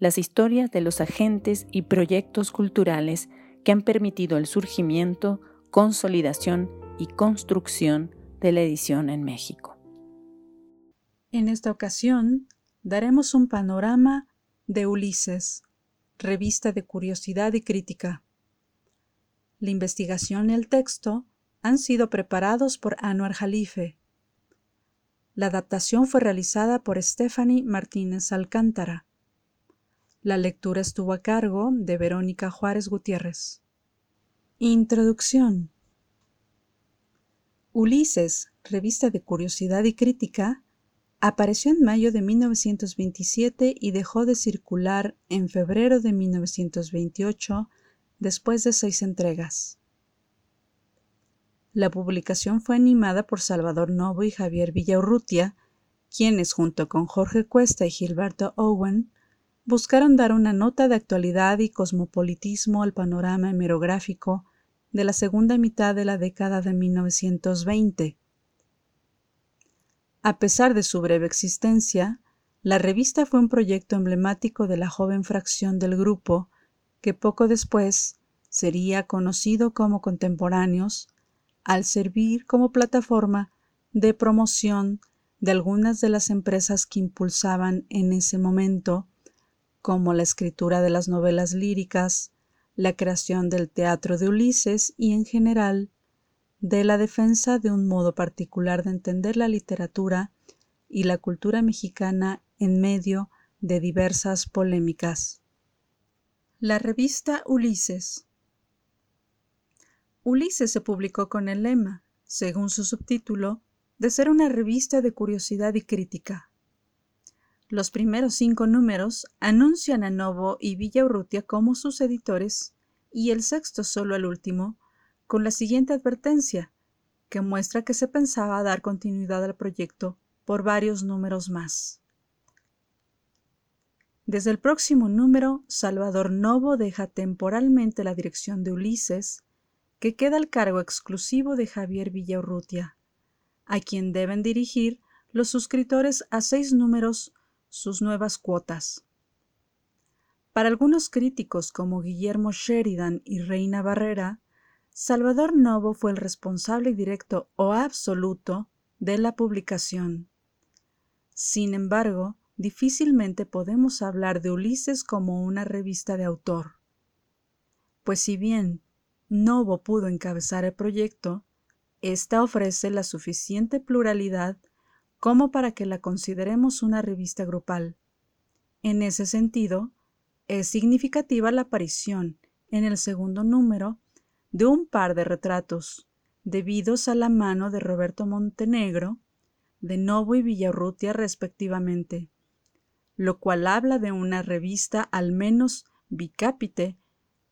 las historias de los agentes y proyectos culturales que han permitido el surgimiento, consolidación y construcción de la edición en México. En esta ocasión, daremos un panorama de Ulises, revista de curiosidad y crítica. La investigación y el texto han sido preparados por Anuar Jalife. La adaptación fue realizada por Stephanie Martínez Alcántara. La lectura estuvo a cargo de Verónica Juárez Gutiérrez. Introducción. Ulises, revista de curiosidad y crítica, apareció en mayo de 1927 y dejó de circular en febrero de 1928 después de seis entregas. La publicación fue animada por Salvador Novo y Javier Villaurrutia, quienes junto con Jorge Cuesta y Gilberto Owen buscaron dar una nota de actualidad y cosmopolitismo al panorama hemerográfico de la segunda mitad de la década de 1920. A pesar de su breve existencia, la revista fue un proyecto emblemático de la joven fracción del grupo que poco después sería conocido como Contemporáneos al servir como plataforma de promoción de algunas de las empresas que impulsaban en ese momento como la escritura de las novelas líricas, la creación del teatro de Ulises y en general de la defensa de un modo particular de entender la literatura y la cultura mexicana en medio de diversas polémicas. La revista Ulises Ulises se publicó con el lema, según su subtítulo, de ser una revista de curiosidad y crítica. Los primeros cinco números anuncian a Novo y Villaurrutia como sus editores y el sexto, solo el último, con la siguiente advertencia, que muestra que se pensaba dar continuidad al proyecto por varios números más. Desde el próximo número, Salvador Novo deja temporalmente la dirección de Ulises, que queda al cargo exclusivo de Javier Villaurrutia, a quien deben dirigir los suscriptores a seis números sus nuevas cuotas. Para algunos críticos como Guillermo Sheridan y Reina Barrera, Salvador Novo fue el responsable directo o absoluto de la publicación. Sin embargo, difícilmente podemos hablar de Ulises como una revista de autor. Pues si bien Novo pudo encabezar el proyecto, ésta ofrece la suficiente pluralidad como para que la consideremos una revista grupal. En ese sentido, es significativa la aparición, en el segundo número, de un par de retratos, debidos a la mano de Roberto Montenegro, de Novo y Villarrutia respectivamente, lo cual habla de una revista al menos bicápite,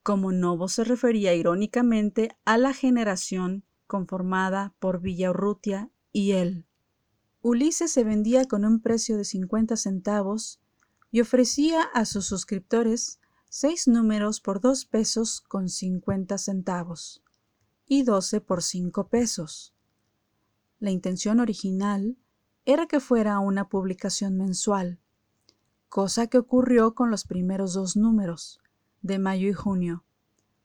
como Novo se refería irónicamente a la generación conformada por Villarrutia y él. Ulises se vendía con un precio de 50 centavos y ofrecía a sus suscriptores seis números por dos pesos con 50 centavos y doce por cinco pesos. La intención original era que fuera una publicación mensual, cosa que ocurrió con los primeros dos números, de mayo y junio,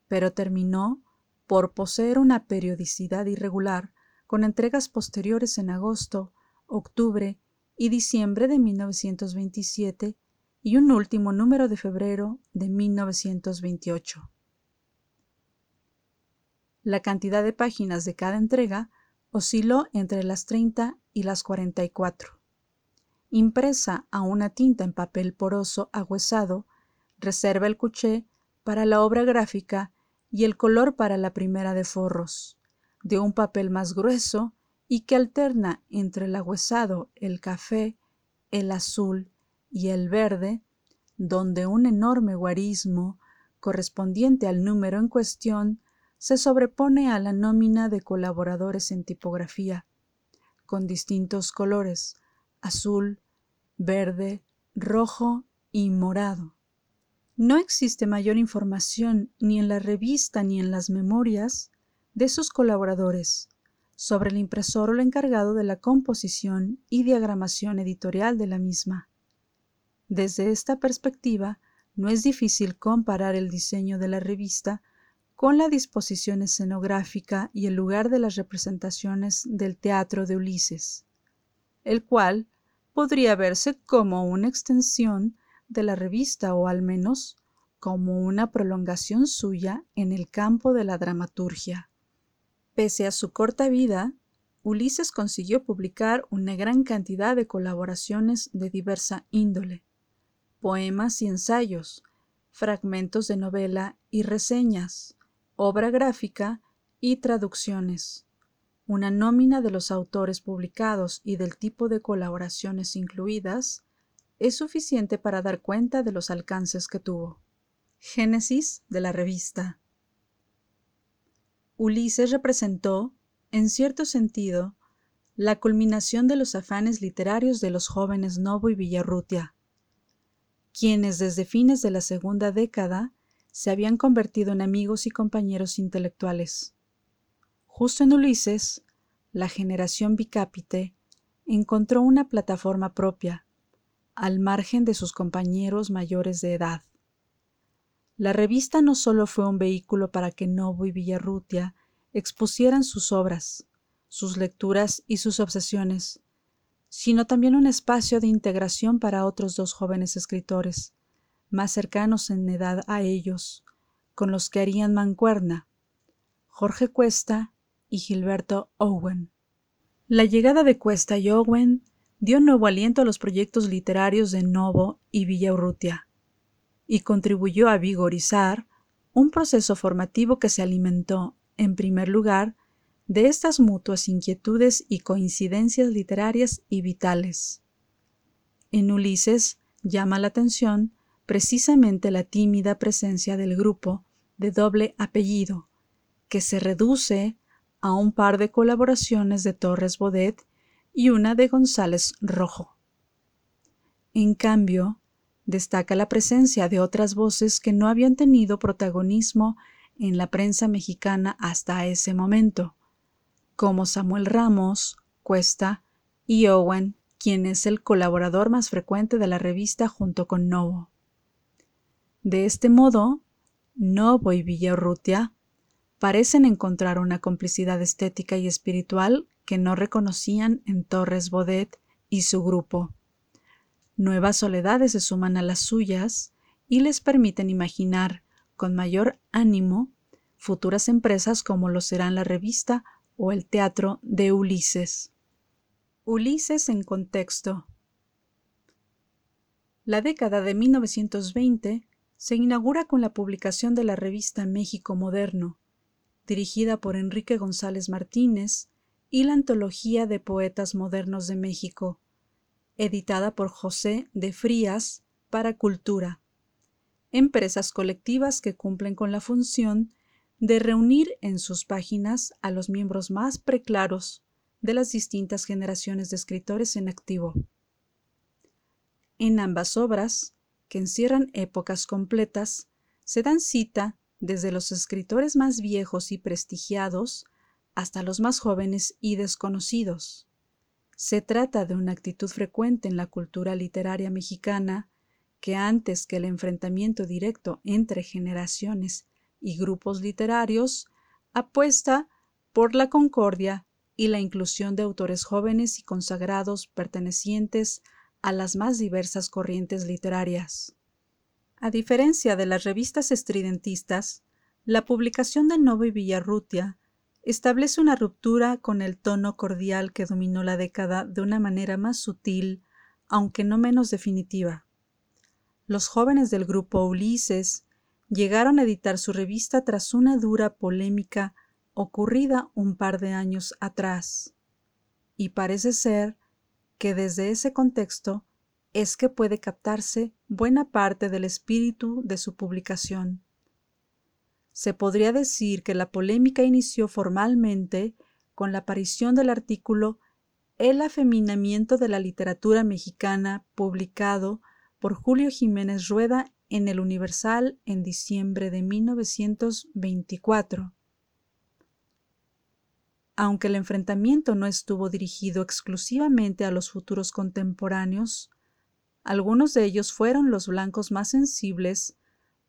pero terminó por poseer una periodicidad irregular con entregas posteriores en agosto octubre y diciembre de 1927 y un último número de febrero de 1928. La cantidad de páginas de cada entrega osciló entre las 30 y las 44. Impresa a una tinta en papel poroso agüesado, reserva el cuché para la obra gráfica y el color para la primera de forros, de un papel más grueso y que alterna entre el agüezado, el café, el azul y el verde, donde un enorme guarismo, correspondiente al número en cuestión, se sobrepone a la nómina de colaboradores en tipografía, con distintos colores, azul, verde, rojo y morado. No existe mayor información ni en la revista ni en las memorias de sus colaboradores sobre el impresor o el encargado de la composición y diagramación editorial de la misma. Desde esta perspectiva, no es difícil comparar el diseño de la revista con la disposición escenográfica y el lugar de las representaciones del teatro de Ulises, el cual podría verse como una extensión de la revista o al menos como una prolongación suya en el campo de la dramaturgia. Pese a su corta vida, Ulises consiguió publicar una gran cantidad de colaboraciones de diversa índole, poemas y ensayos, fragmentos de novela y reseñas, obra gráfica y traducciones. Una nómina de los autores publicados y del tipo de colaboraciones incluidas es suficiente para dar cuenta de los alcances que tuvo. Génesis de la revista. Ulises representó, en cierto sentido, la culminación de los afanes literarios de los jóvenes Novo y Villarrutia, quienes desde fines de la segunda década se habían convertido en amigos y compañeros intelectuales. Justo en Ulises, la generación bicápite encontró una plataforma propia, al margen de sus compañeros mayores de edad. La revista no solo fue un vehículo para que Novo y Villarrutia expusieran sus obras, sus lecturas y sus obsesiones, sino también un espacio de integración para otros dos jóvenes escritores, más cercanos en edad a ellos, con los que harían mancuerna, Jorge Cuesta y Gilberto Owen. La llegada de Cuesta y Owen dio nuevo aliento a los proyectos literarios de Novo y Villaurrutia y contribuyó a vigorizar un proceso formativo que se alimentó, en primer lugar, de estas mutuas inquietudes y coincidencias literarias y vitales. En Ulises llama la atención precisamente la tímida presencia del grupo de doble apellido, que se reduce a un par de colaboraciones de Torres Bodet y una de González Rojo. En cambio, destaca la presencia de otras voces que no habían tenido protagonismo en la prensa mexicana hasta ese momento, como Samuel Ramos, Cuesta y Owen, quien es el colaborador más frecuente de la revista junto con Novo. De este modo, Novo y Villarrutia parecen encontrar una complicidad estética y espiritual que no reconocían en Torres Bodet y su grupo. Nuevas soledades se suman a las suyas y les permiten imaginar con mayor ánimo futuras empresas como lo serán la revista o el teatro de Ulises. Ulises en contexto. La década de 1920 se inaugura con la publicación de la revista México Moderno, dirigida por Enrique González Martínez, y la Antología de Poetas Modernos de México, editada por José de Frías para Cultura. Empresas colectivas que cumplen con la función de reunir en sus páginas a los miembros más preclaros de las distintas generaciones de escritores en activo. En ambas obras, que encierran épocas completas, se dan cita desde los escritores más viejos y prestigiados hasta los más jóvenes y desconocidos. Se trata de una actitud frecuente en la cultura literaria mexicana que antes que el enfrentamiento directo entre generaciones y grupos literarios, apuesta por la concordia y la inclusión de autores jóvenes y consagrados pertenecientes a las más diversas corrientes literarias. A diferencia de las revistas estridentistas, la publicación de Novo y Villarrutia establece una ruptura con el tono cordial que dominó la década de una manera más sutil, aunque no menos definitiva. Los jóvenes del grupo Ulises llegaron a editar su revista tras una dura polémica ocurrida un par de años atrás. Y parece ser que desde ese contexto es que puede captarse buena parte del espíritu de su publicación. Se podría decir que la polémica inició formalmente con la aparición del artículo El afeminamiento de la literatura mexicana, publicado por Julio Jiménez Rueda en el Universal en diciembre de 1924. Aunque el enfrentamiento no estuvo dirigido exclusivamente a los futuros contemporáneos, algunos de ellos fueron los blancos más sensibles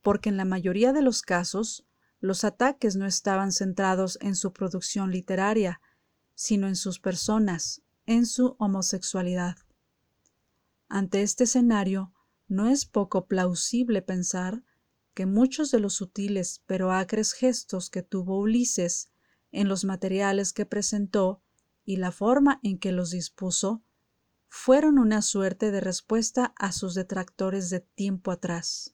porque en la mayoría de los casos los ataques no estaban centrados en su producción literaria, sino en sus personas, en su homosexualidad. Ante este escenario, no es poco plausible pensar que muchos de los sutiles pero acres gestos que tuvo Ulises en los materiales que presentó y la forma en que los dispuso fueron una suerte de respuesta a sus detractores de tiempo atrás.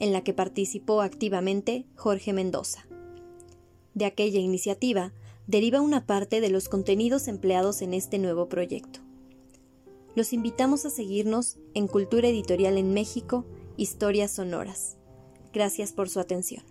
en la que participó activamente Jorge Mendoza. De aquella iniciativa deriva una parte de los contenidos empleados en este nuevo proyecto. Los invitamos a seguirnos en Cultura Editorial en México, Historias Sonoras. Gracias por su atención.